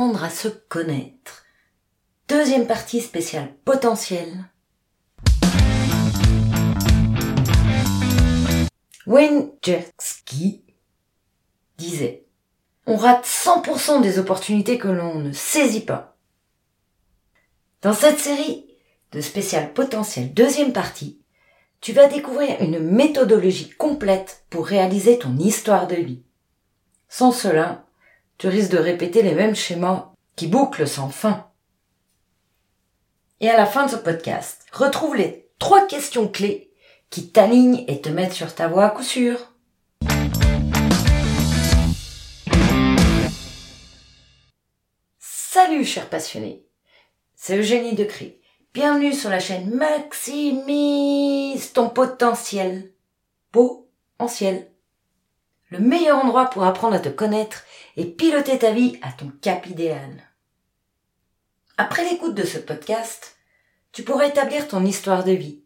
à se connaître. Deuxième partie spéciale potentiel. Wayne Jersky disait On rate 100% des opportunités que l'on ne saisit pas. Dans cette série de spécial potentiel deuxième partie, tu vas découvrir une méthodologie complète pour réaliser ton histoire de vie. Sans cela, tu risques de répéter les mêmes schémas qui bouclent sans fin. Et à la fin de ce podcast, retrouve les trois questions clés qui t'alignent et te mettent sur ta voie à coup sûr. Salut chers passionnés, c'est Eugénie Decry. Bienvenue sur la chaîne Maximise ton potentiel. Potentiel. Le meilleur endroit pour apprendre à te connaître et piloter ta vie à ton cap idéal. Après l'écoute de ce podcast, tu pourras établir ton histoire de vie.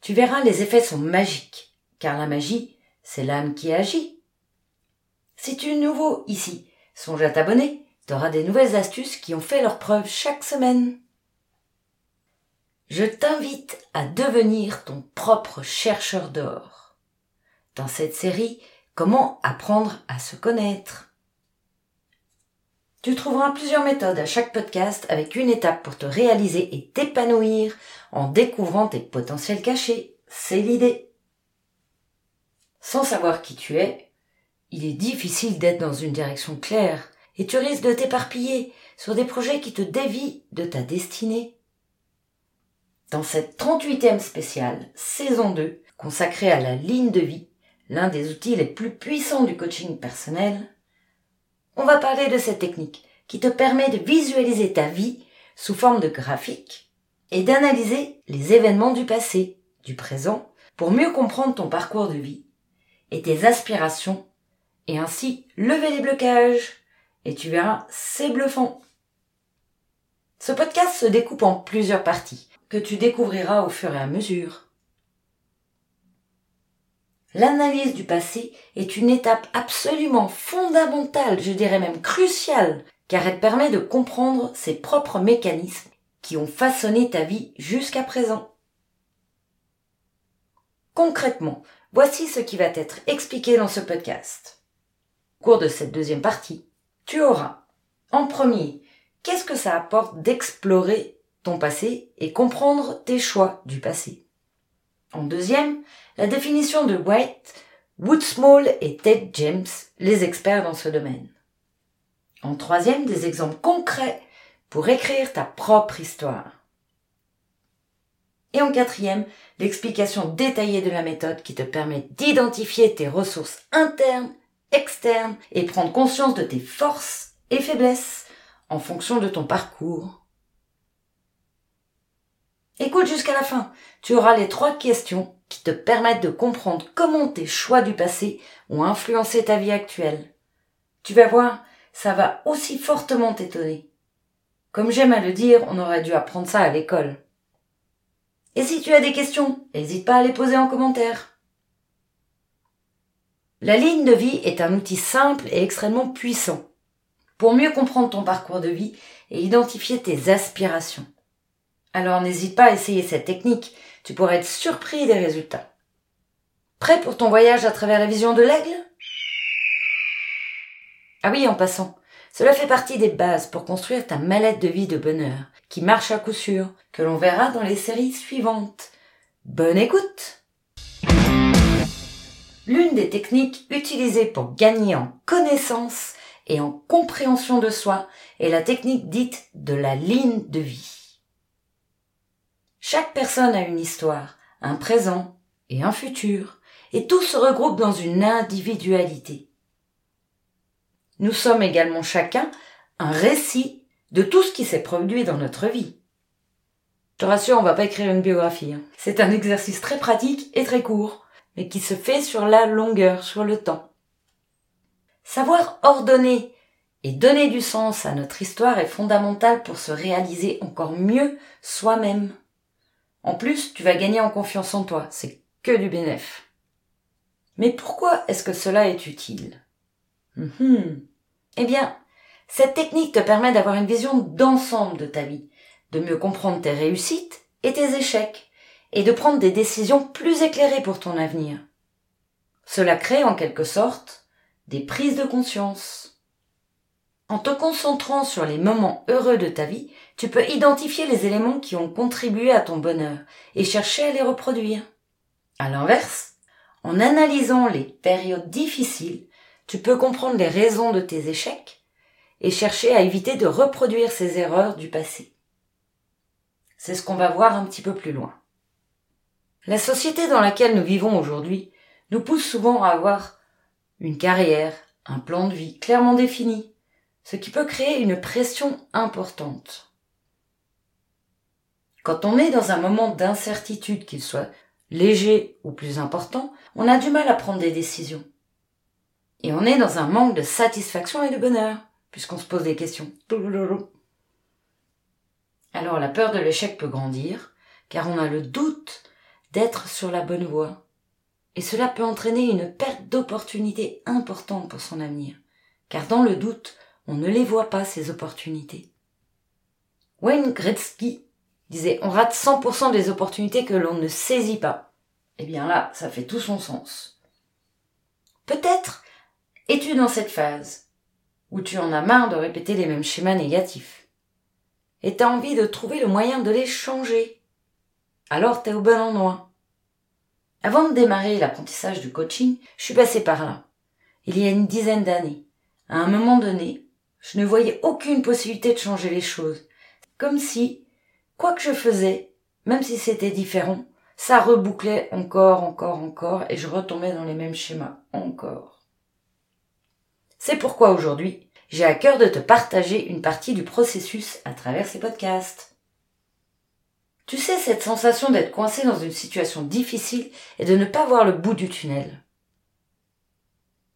Tu verras, les effets sont magiques, car la magie, c'est l'âme qui agit. Si tu es nouveau ici, songe à t'abonner, tu auras des nouvelles astuces qui ont fait leur preuve chaque semaine. Je t'invite à devenir ton propre chercheur d'or. Dans cette série, comment apprendre à se connaître? Tu trouveras plusieurs méthodes à chaque podcast avec une étape pour te réaliser et t'épanouir en découvrant tes potentiels cachés. C'est l'idée. Sans savoir qui tu es, il est difficile d'être dans une direction claire et tu risques de t'éparpiller sur des projets qui te dévient de ta destinée. Dans cette 38e spéciale, saison 2, consacrée à la ligne de vie, l'un des outils les plus puissants du coaching personnel, on va parler de cette technique qui te permet de visualiser ta vie sous forme de graphique et d'analyser les événements du passé, du présent, pour mieux comprendre ton parcours de vie et tes aspirations et ainsi lever les blocages. Et tu verras, c'est bluffant. Ce podcast se découpe en plusieurs parties que tu découvriras au fur et à mesure. L'analyse du passé est une étape absolument fondamentale, je dirais même cruciale, car elle permet de comprendre ses propres mécanismes qui ont façonné ta vie jusqu'à présent. Concrètement, voici ce qui va être expliqué dans ce podcast. Au cours de cette deuxième partie, tu auras, en premier, qu'est-ce que ça apporte d'explorer ton passé et comprendre tes choix du passé. En deuxième, la définition de White, Woodsmall et Ted James, les experts dans ce domaine. En troisième, des exemples concrets pour écrire ta propre histoire. Et en quatrième, l'explication détaillée de la méthode qui te permet d'identifier tes ressources internes, externes et prendre conscience de tes forces et faiblesses en fonction de ton parcours Écoute jusqu'à la fin. Tu auras les trois questions qui te permettent de comprendre comment tes choix du passé ont influencé ta vie actuelle. Tu vas voir, ça va aussi fortement t'étonner. Comme j'aime à le dire, on aurait dû apprendre ça à l'école. Et si tu as des questions, n'hésite pas à les poser en commentaire. La ligne de vie est un outil simple et extrêmement puissant pour mieux comprendre ton parcours de vie et identifier tes aspirations. Alors n'hésite pas à essayer cette technique, tu pourrais être surpris des résultats. Prêt pour ton voyage à travers la vision de l'aigle? Ah oui, en passant, cela fait partie des bases pour construire ta mallette de vie de bonheur, qui marche à coup sûr, que l'on verra dans les séries suivantes. Bonne écoute L'une des techniques utilisées pour gagner en connaissance et en compréhension de soi est la technique dite de la ligne de vie. Chaque personne a une histoire, un présent et un futur, et tout se regroupe dans une individualité. Nous sommes également chacun un récit de tout ce qui s'est produit dans notre vie. Je te rassure, on va pas écrire une biographie. Hein. C'est un exercice très pratique et très court, mais qui se fait sur la longueur, sur le temps. Savoir ordonner et donner du sens à notre histoire est fondamental pour se réaliser encore mieux soi-même. En plus, tu vas gagner en confiance en toi. C'est que du bénéf. Mais pourquoi est-ce que cela est utile? Mhm. Eh bien, Cette technique te permet d'avoir une vision d'ensemble de ta vie, de mieux comprendre tes réussites et tes échecs, et de prendre des décisions plus éclairées pour ton avenir. Cela crée en quelque sorte des prises de conscience. En te concentrant sur les moments heureux de ta vie, tu peux identifier les éléments qui ont contribué à ton bonheur et chercher à les reproduire. À l'inverse, en analysant les périodes difficiles, tu peux comprendre les raisons de tes échecs et chercher à éviter de reproduire ces erreurs du passé. C'est ce qu'on va voir un petit peu plus loin. La société dans laquelle nous vivons aujourd'hui nous pousse souvent à avoir une carrière, un plan de vie clairement défini, ce qui peut créer une pression importante. Quand on est dans un moment d'incertitude, qu'il soit léger ou plus important, on a du mal à prendre des décisions. Et on est dans un manque de satisfaction et de bonheur, puisqu'on se pose des questions. Alors la peur de l'échec peut grandir, car on a le doute d'être sur la bonne voie. Et cela peut entraîner une perte d'opportunités importantes pour son avenir, car dans le doute, on ne les voit pas, ces opportunités. Wayne Gretzky disait on rate 100% des opportunités que l'on ne saisit pas. Eh bien là, ça fait tout son sens. Peut-être es-tu dans cette phase où tu en as marre de répéter les mêmes schémas négatifs et t'as envie de trouver le moyen de les changer. Alors t'es au bon endroit. Avant de démarrer l'apprentissage du coaching, je suis passé par là. Il y a une dizaine d'années. À un moment donné, je ne voyais aucune possibilité de changer les choses. Comme si, quoi que je faisais, même si c'était différent, ça rebouclait encore, encore, encore, et je retombais dans les mêmes schémas, encore. C'est pourquoi aujourd'hui, j'ai à cœur de te partager une partie du processus à travers ces podcasts. Tu sais cette sensation d'être coincé dans une situation difficile et de ne pas voir le bout du tunnel.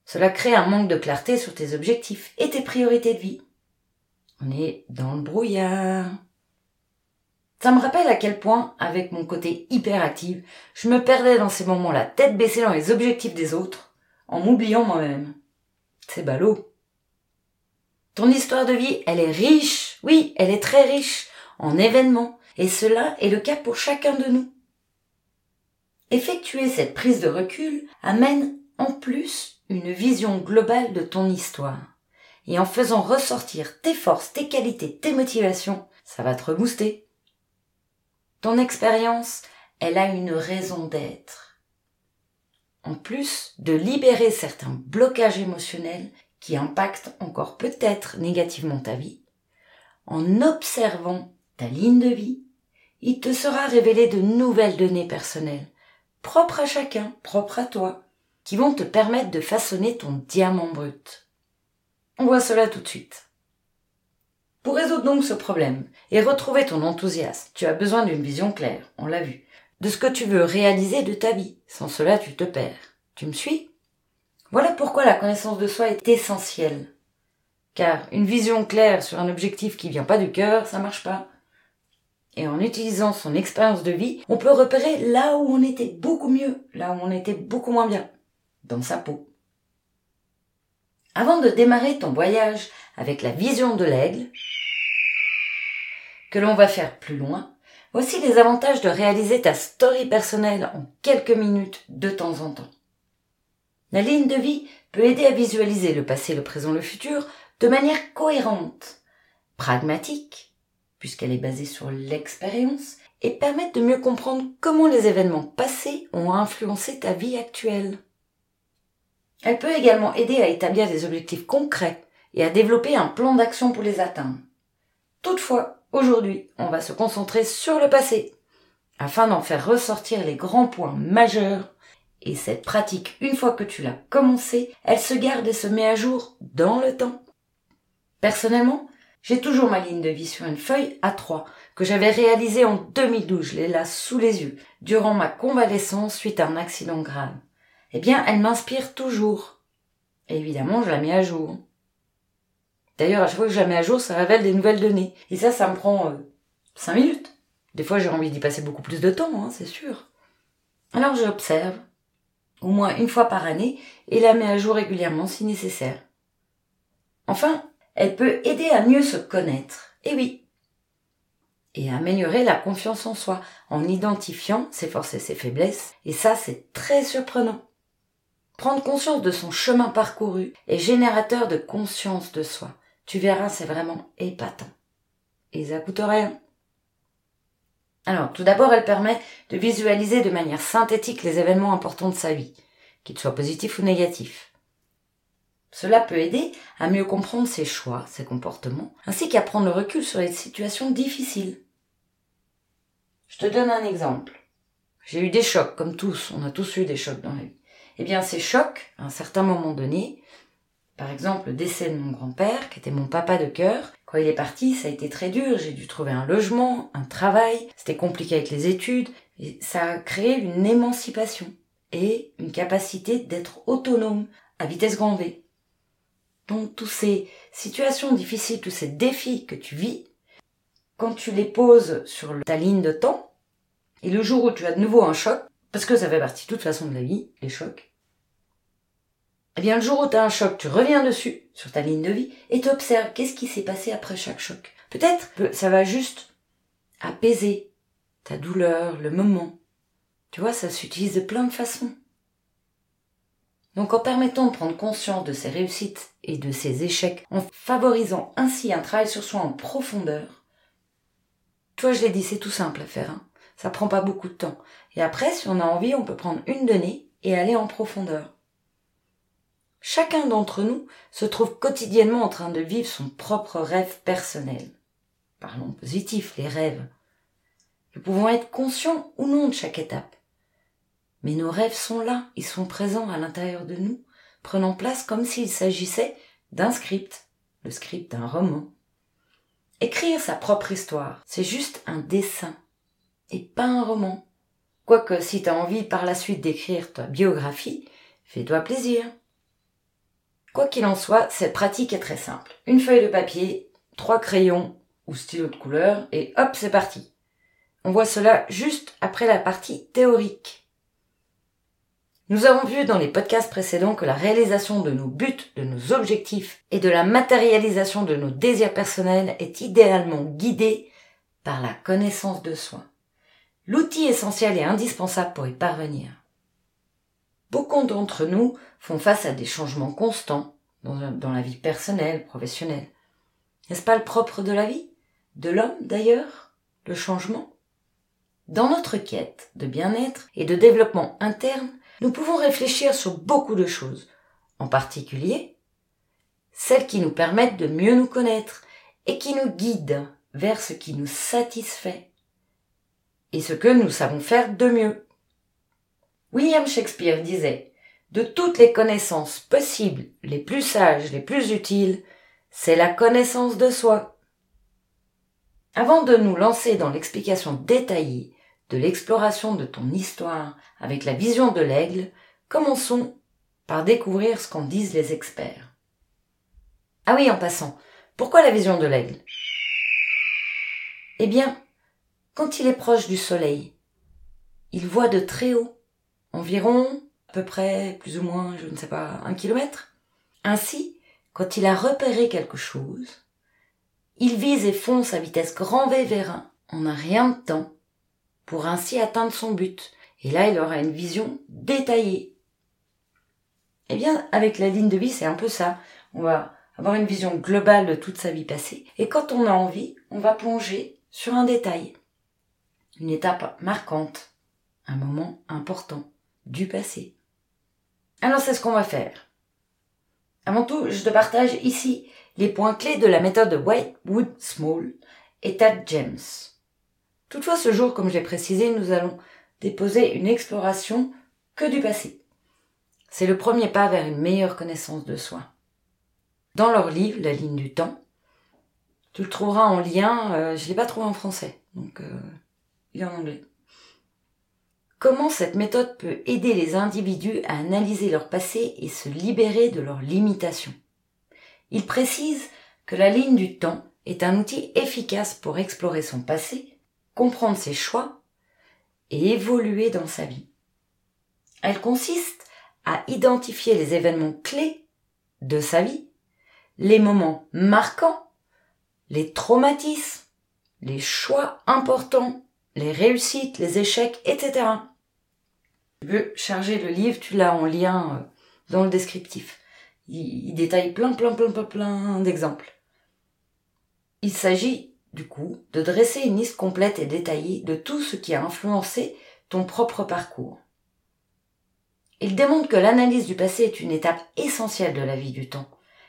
Cela crée un manque de clarté sur tes objectifs et tes priorités de vie. On est dans le brouillard. Ça me rappelle à quel point, avec mon côté hyperactif, je me perdais dans ces moments la tête baissée dans les objectifs des autres, en m'oubliant moi-même. C'est ballot. Ton histoire de vie, elle est riche, oui, elle est très riche en événements, et cela est le cas pour chacun de nous. Effectuer cette prise de recul amène en plus une vision globale de ton histoire. Et en faisant ressortir tes forces, tes qualités, tes motivations, ça va te rebooster. Ton expérience, elle a une raison d'être. En plus de libérer certains blocages émotionnels qui impacte encore peut-être négativement ta vie, en observant ta ligne de vie, il te sera révélé de nouvelles données personnelles, propres à chacun, propres à toi, qui vont te permettre de façonner ton diamant brut. On voit cela tout de suite. Pour résoudre donc ce problème et retrouver ton enthousiasme, tu as besoin d'une vision claire, on l'a vu, de ce que tu veux réaliser de ta vie. Sans cela, tu te perds. Tu me suis? Voilà pourquoi la connaissance de soi est essentielle. Car une vision claire sur un objectif qui vient pas du cœur, ça marche pas. Et en utilisant son expérience de vie, on peut repérer là où on était beaucoup mieux, là où on était beaucoup moins bien, dans sa peau. Avant de démarrer ton voyage avec la vision de l'aigle, que l'on va faire plus loin, voici les avantages de réaliser ta story personnelle en quelques minutes de temps en temps. La ligne de vie peut aider à visualiser le passé, le présent, le futur de manière cohérente, pragmatique, puisqu'elle est basée sur l'expérience, et permettre de mieux comprendre comment les événements passés ont influencé ta vie actuelle. Elle peut également aider à établir des objectifs concrets et à développer un plan d'action pour les atteindre. Toutefois, aujourd'hui, on va se concentrer sur le passé, afin d'en faire ressortir les grands points majeurs et cette pratique, une fois que tu l'as commencée, elle se garde et se met à jour dans le temps. Personnellement, j'ai toujours ma ligne de vie sur une feuille A3 que j'avais réalisée en 2012, je l'ai là sous les yeux, durant ma convalescence suite à un accident grave. Eh bien, elle m'inspire toujours. Évidemment, je la mets à jour. D'ailleurs, à chaque fois que je la mets à jour, ça révèle des nouvelles données. Et ça, ça me prend euh, 5 minutes. Des fois, j'ai envie d'y passer beaucoup plus de temps, hein, c'est sûr. Alors, j'observe, au moins une fois par année, et la met à jour régulièrement si nécessaire. Enfin, Elle peut aider à mieux se connaître. Et oui. Et améliorer la confiance en soi en identifiant ses forces et ses faiblesses. Et ça, c'est très surprenant. Prendre conscience de son chemin parcouru est générateur de conscience de soi. Tu verras, c'est vraiment épatant. Et ça coûte rien. Alors, tout d'abord, elle permet de visualiser de manière synthétique les événements importants de sa vie, qu'ils soient positifs ou négatifs. Cela peut aider à mieux comprendre ses choix, ses comportements, ainsi qu'à prendre le recul sur les situations difficiles. Je te donne un exemple. J'ai eu des chocs, comme tous, on a tous eu des chocs dans la vie. Eh bien, ces chocs, à un certain moment donné, par exemple le décès de mon grand-père, qui était mon papa de cœur, quand il est parti, ça a été très dur, j'ai dû trouver un logement, un travail, c'était compliqué avec les études, et ça a créé une émancipation et une capacité d'être autonome à vitesse grand V. Donc, toutes ces situations difficiles, tous ces défis que tu vis, quand tu les poses sur ta ligne de temps, et le jour où tu as de nouveau un choc, parce que ça fait partie de toute façon de la vie, les chocs. Eh bien, le jour où tu un choc, tu reviens dessus, sur ta ligne de vie, et tu observes qu'est-ce qui s'est passé après chaque choc. Peut-être que ça va juste apaiser ta douleur, le moment. Tu vois, ça s'utilise de plein de façons. Donc en permettant de prendre conscience de ses réussites et de ses échecs, en favorisant ainsi un travail sur soi en profondeur, toi je l'ai dit, c'est tout simple à faire. Hein. Ça prend pas beaucoup de temps. Et après, si on a envie, on peut prendre une donnée et aller en profondeur. Chacun d'entre nous se trouve quotidiennement en train de vivre son propre rêve personnel. Parlons positif, les rêves. Nous pouvons être conscients ou non de chaque étape. Mais nos rêves sont là, ils sont présents à l'intérieur de nous, prenant place comme s'il s'agissait d'un script, le script d'un roman. Écrire sa propre histoire, c'est juste un dessin, et pas un roman. Quoique si tu as envie par la suite d'écrire ta biographie, fais-toi plaisir. Quoi qu'il en soit, cette pratique est très simple. Une feuille de papier, trois crayons ou stylos de couleur, et hop, c'est parti. On voit cela juste après la partie théorique. Nous avons vu dans les podcasts précédents que la réalisation de nos buts, de nos objectifs et de la matérialisation de nos désirs personnels est idéalement guidée par la connaissance de soi l'outil essentiel et indispensable pour y parvenir. Beaucoup d'entre nous font face à des changements constants dans, la vie personnelle, professionnelle. N'est-ce pas le propre de la vie? De l'homme d'ailleurs? Le changement? Dans notre quête de bien-être et de développement interne, nous pouvons réfléchir sur beaucoup de choses, en particulier celles qui nous permettent de mieux nous connaître et qui nous guident vers ce qui nous satisfait et ce que nous savons faire de mieux. William Shakespeare disait De toutes les connaissances possibles, les plus sages, les plus utiles, c'est la connaissance de soi. Avant de nous lancer dans l'explication détaillée de l'exploration de ton histoire avec la vision de l'aigle, commençons par découvrir ce qu'en disent les experts. Ah oui, en passant, pourquoi la vision de l'aigle? Eh bien, quand il est proche du soleil. Il voit de très haut, environ, à peu près, plus ou moins, je ne sais pas, un kilomètre. Ainsi, quand il a repéré quelque chose, il vise et fonce à vitesse grand V vers un, en un rien de temps, pour ainsi atteindre son but. Et là, il aura une vision détaillée. Eh bien, avec la ligne de vie, c'est un peu ça. On va avoir une vision globale de toute sa vie passée. Et quand on a envie, on va plonger sur un détail une étape marquante, un moment important du passé. Alors c'est ce qu'on va faire. Avant tout, je te partage ici les points clés de la méthode de Whitewood Small et Tad James. Toutefois, ce jour, comme j'ai précisé, nous allons déposer une exploration que du passé. C'est le premier pas vers une meilleure connaissance de soi. Dans leur livre, La ligne du temps, tu le trouveras en lien, euh, je l'ai pas trouvé en français, donc euh, en anglais. Comment cette méthode peut aider les individus à analyser leur passé et se libérer de leurs limitations? Il précise que la ligne du temps est un outil efficace pour explorer son passé, comprendre ses choix et évoluer dans sa vie. Elle consiste à identifier les événements clés de sa vie, les moments marquants, les traumatismes, les choix importants, les réussites, les échecs, etc. Tu veux charger le livre, tu l'as en lien euh, dans le descriptif. Il, il détaille plein, plein, plein, plein, plein d'exemples. Il s'agit, du coup, de dresser une liste complète et détaillée de tout ce qui a influencé ton propre parcours. Il démontre que l'analyse du passé est une étape essentielle de la vie du temps,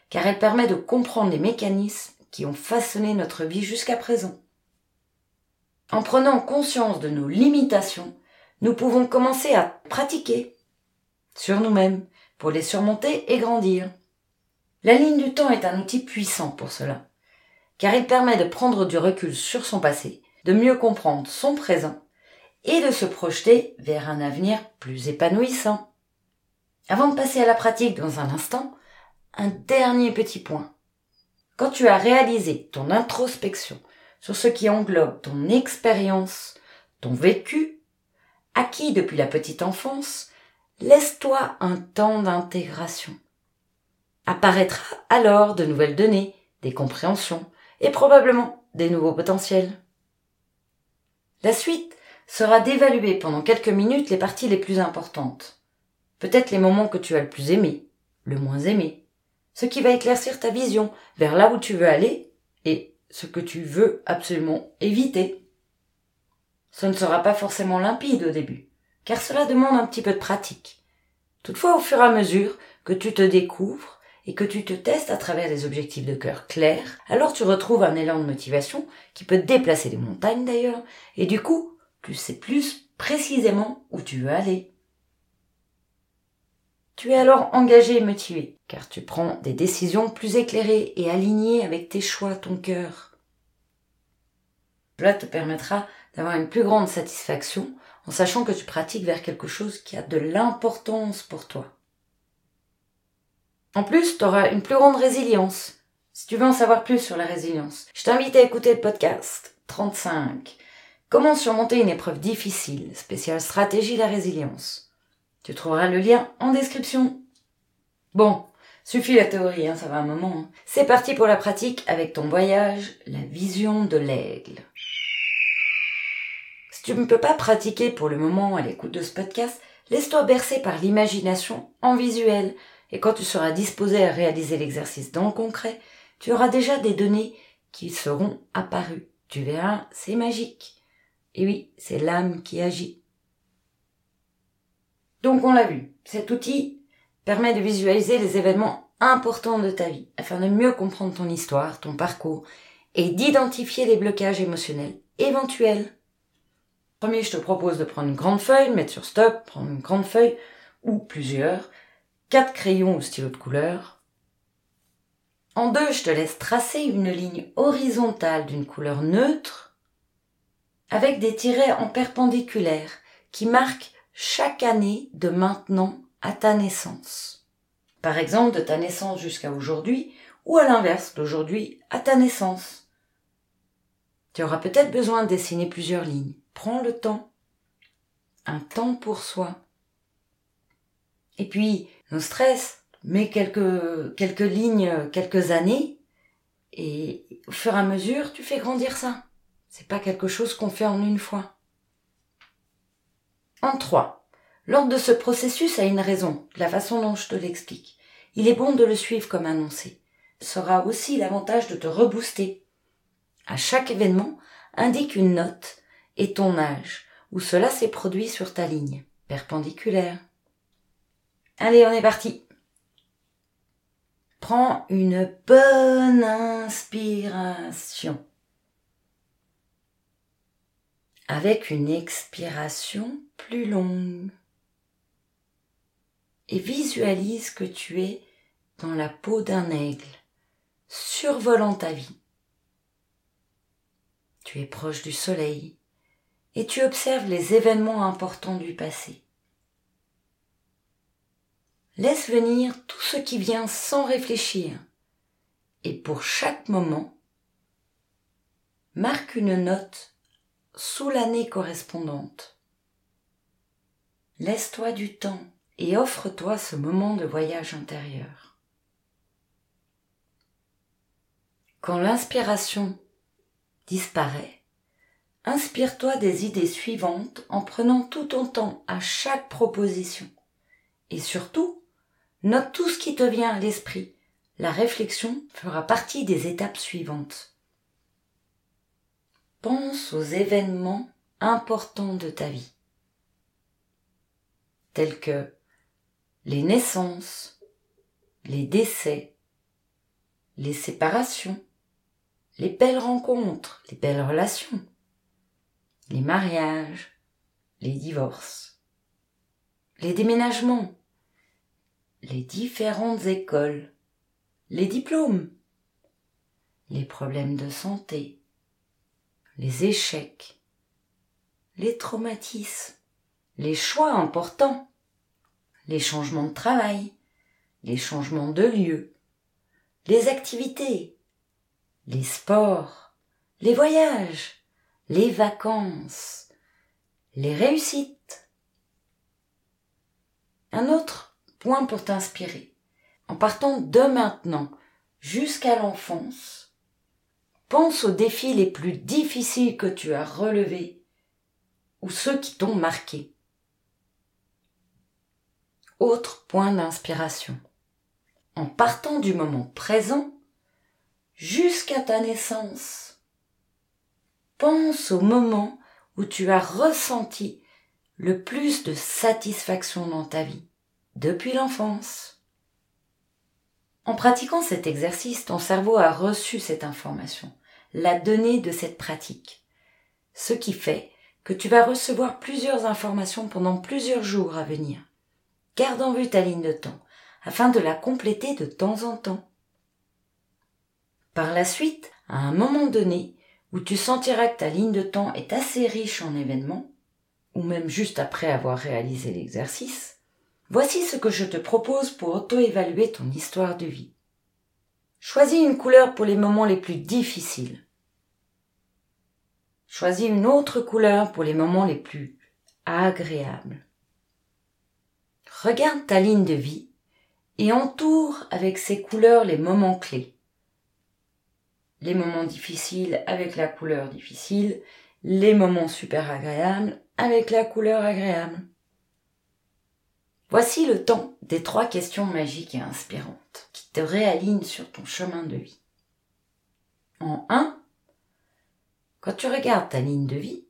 car elle permet de comprendre les mécanismes qui ont façonné notre vie jusqu'à présent. En prenant conscience de nos limitations, nous pouvons commencer à pratiquer sur nous-mêmes pour les surmonter et grandir. La ligne du temps est un outil puissant pour cela, car il permet de prendre du recul sur son passé, de mieux comprendre son présent et de se projeter vers un avenir plus épanouissant. Avant de passer à la pratique dans un instant, un dernier petit point. Quand tu as réalisé ton introspection sur ce qui englobe ton expérience, ton vécu, acquis depuis la petite enfance, laisse-toi un temps d'intégration. Apparaîtra alors de nouvelles données, des compréhensions et probablement des nouveaux potentiels. La suite sera d'évaluer pendant quelques minutes les parties les plus importantes. Peut-être les moments que tu as le plus aimé, le moins aimé, ce qui va éclaircir ta vision vers là où tu veux aller et ce que tu veux absolument éviter. Ce ne sera pas forcément limpide au début, car cela demande un petit peu de pratique. Toutefois, au fur et à mesure que tu te découvres et que tu te testes à travers des objectifs de cœur clairs, alors tu retrouves un élan de motivation qui peut déplacer les montagnes d'ailleurs, et du coup, tu sais plus précisément où tu veux aller. Tu es alors engagé et motivé, car tu prends des décisions plus éclairées et alignées avec tes choix, ton cœur. Cela te permettra d'avoir une plus grande satisfaction en sachant que tu pratiques vers quelque chose qui a de l'importance pour toi. En plus, tu auras une plus grande résilience. Si tu veux en savoir plus sur la résilience, je t'invite à écouter le podcast 35. Comment surmonter une épreuve difficile, spéciale stratégie de la résilience. Tu trouveras le lien en description. Bon, suffit la théorie, hein, ça va un moment. Hein. C'est parti pour la pratique avec ton voyage, la vision de l'aigle. Si tu ne peux pas pratiquer pour le moment à l'écoute de ce podcast, laisse-toi bercer par l'imagination en visuel. Et quand tu seras disposé à réaliser l'exercice dans le concret, tu auras déjà des données qui seront apparues. Tu verras, c'est magique. Et oui, c'est l'âme qui agit. Donc on l'a vu, cet outil permet de visualiser les événements importants de ta vie afin de mieux comprendre ton histoire, ton parcours et d'identifier les blocages émotionnels éventuels. Premier, je te propose de prendre une grande feuille, mettre sur stop, prendre une grande feuille ou plusieurs, quatre crayons ou stylos de couleur. En deux, je te laisse tracer une ligne horizontale d'une couleur neutre avec des tirets en perpendiculaire qui marquent chaque année de maintenant à ta naissance. Par exemple, de ta naissance jusqu'à aujourd'hui, ou à l'inverse, d'aujourd'hui à ta naissance. Tu auras peut-être besoin de dessiner plusieurs lignes. Prends le temps. Un temps pour soi. Et puis, nos stress, mets quelques, quelques lignes, quelques années, et au fur et à mesure, tu fais grandir ça. C'est pas quelque chose qu'on fait en une fois. En trois, L'ordre de ce processus a une raison, la façon dont je te l'explique. Il est bon de le suivre comme annoncé. Sera aussi l'avantage de te rebooster. À chaque événement, indique une note et ton âge, où cela s'est produit sur ta ligne, perpendiculaire. Allez, on est parti. Prends une bonne inspiration. Avec une expiration plus longue. Et visualise que tu es dans la peau d'un aigle, survolant ta vie. Tu es proche du soleil et tu observes les événements importants du passé. Laisse venir tout ce qui vient sans réfléchir et pour chaque moment, marque une note sous l'année correspondante. Laisse-toi du temps et offre-toi ce moment de voyage intérieur. Quand l'inspiration disparaît, inspire-toi des idées suivantes en prenant tout ton temps à chaque proposition. Et surtout, note tout ce qui te vient à l'esprit. La réflexion fera partie des étapes suivantes. Pense aux événements importants de ta vie, tels que les naissances, les décès, les séparations, les belles rencontres, les belles relations, les mariages, les divorces, les déménagements, les différentes écoles, les diplômes, les problèmes de santé, les échecs, les traumatismes, les choix importants, les changements de travail, les changements de lieu, les activités, les sports, les voyages, les vacances, les réussites. Un autre point pour t'inspirer. En partant de maintenant jusqu'à l'enfance, pense aux défis les plus difficiles que tu as relevés ou ceux qui t'ont marqué. Autre point d'inspiration. En partant du moment présent jusqu'à ta naissance, pense au moment où tu as ressenti le plus de satisfaction dans ta vie, depuis l'enfance. En pratiquant cet exercice, ton cerveau a reçu cette information, la donnée de cette pratique, ce qui fait que tu vas recevoir plusieurs informations pendant plusieurs jours à venir. Garde en vue ta ligne de temps, afin de la compléter de temps en temps. Par la suite, à un moment donné, où tu sentiras que ta ligne de temps est assez riche en événements, ou même juste après avoir réalisé l'exercice, voici ce que je te propose pour auto-évaluer ton histoire de vie. Choisis une couleur pour les moments les plus difficiles. Choisis une autre couleur pour les moments les plus agréables. Regarde ta ligne de vie et entoure avec ces couleurs les moments clés. Les moments difficiles avec la couleur difficile, les moments super agréables avec la couleur agréable. Voici le temps des trois questions magiques et inspirantes qui te réalignent sur ton chemin de vie. En 1, quand tu regardes ta ligne de vie,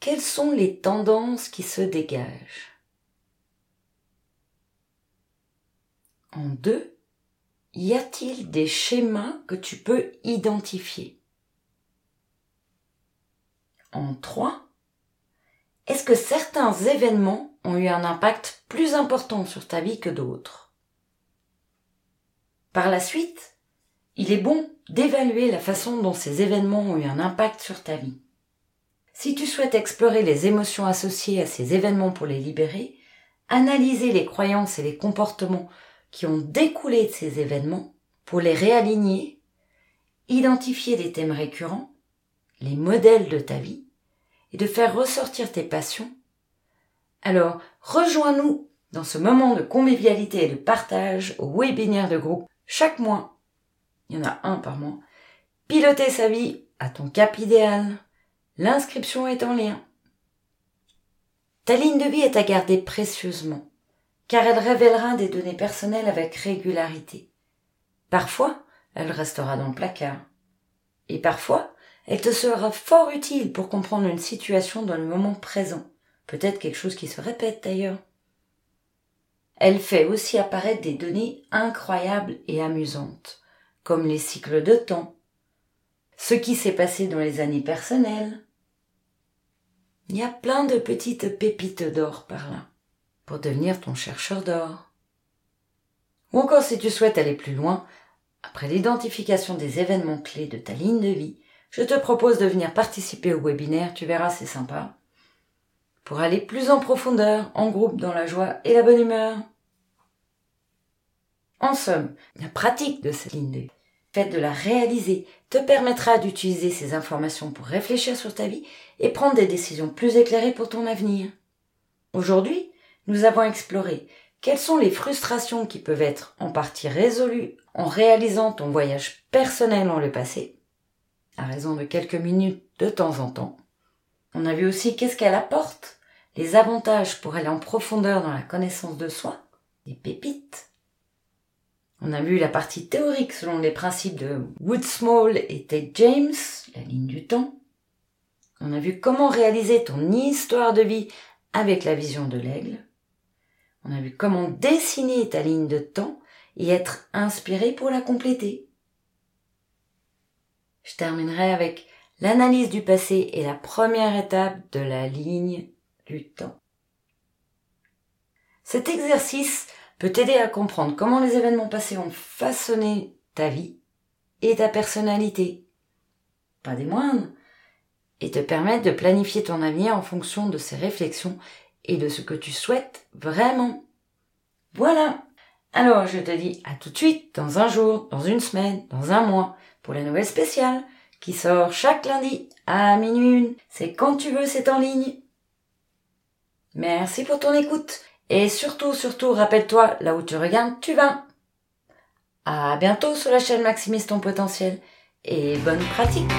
quelles sont les tendances qui se dégagent? En deux, y a-t-il des schémas que tu peux identifier? En trois, est-ce que certains événements ont eu un impact plus important sur ta vie que d'autres Par la suite, il est bon d'évaluer la façon dont ces événements ont eu un impact sur ta vie. Si tu souhaites explorer les émotions associées à ces événements pour les libérer, analyser les croyances et les comportements qui ont découlé de ces événements pour les réaligner, identifier des thèmes récurrents, les modèles de ta vie, et de faire ressortir tes passions, alors rejoins-nous dans ce moment de convivialité et de partage au webinaire de groupe chaque mois. Il y en a un par mois. Piloter sa vie à ton cap idéal. L'inscription est en lien. Ta ligne de vie est à garder précieusement car elle révélera des données personnelles avec régularité. Parfois, elle restera dans le placard. Et parfois, elle te sera fort utile pour comprendre une situation dans le moment présent, peut-être quelque chose qui se répète d'ailleurs. Elle fait aussi apparaître des données incroyables et amusantes, comme les cycles de temps, ce qui s'est passé dans les années personnelles. Il y a plein de petites pépites d'or par là pour devenir ton chercheur d'or. Ou encore si tu souhaites aller plus loin, après l'identification des événements clés de ta ligne de vie, je te propose de venir participer au webinaire, tu verras, c'est sympa. Pour aller plus en profondeur, en groupe, dans la joie et la bonne humeur. En somme, la pratique de cette ligne de fait de la réaliser, te permettra d'utiliser ces informations pour réfléchir sur ta vie et prendre des décisions plus éclairées pour ton avenir. Aujourd'hui, nous avons exploré quelles sont les frustrations qui peuvent être en partie résolues en réalisant ton voyage personnel en le passé, à raison de quelques minutes de temps en temps. On a vu aussi qu'est-ce qu'elle apporte, les avantages pour aller en profondeur dans la connaissance de soi, les pépites. On a vu la partie théorique selon les principes de Woodsmall et Ted James, la ligne du temps. On a vu comment réaliser ton histoire de vie avec la vision de l'aigle. On a vu comment dessiner ta ligne de temps et être inspiré pour la compléter. Je terminerai avec l'analyse du passé et la première étape de la ligne du temps. Cet exercice peut t'aider à comprendre comment les événements passés ont façonné ta vie et ta personnalité, pas des moindres, et te permettre de planifier ton avenir en fonction de ces réflexions et de ce que tu souhaites vraiment. Voilà. Alors je te dis à tout de suite, dans un jour, dans une semaine, dans un mois, pour la nouvelle spéciale, qui sort chaque lundi à minuit C'est quand tu veux, c'est en ligne. Merci pour ton écoute. Et surtout, surtout, rappelle-toi, là où tu regardes, tu vas. À bientôt sur la chaîne Maximise ton potentiel. Et bonne pratique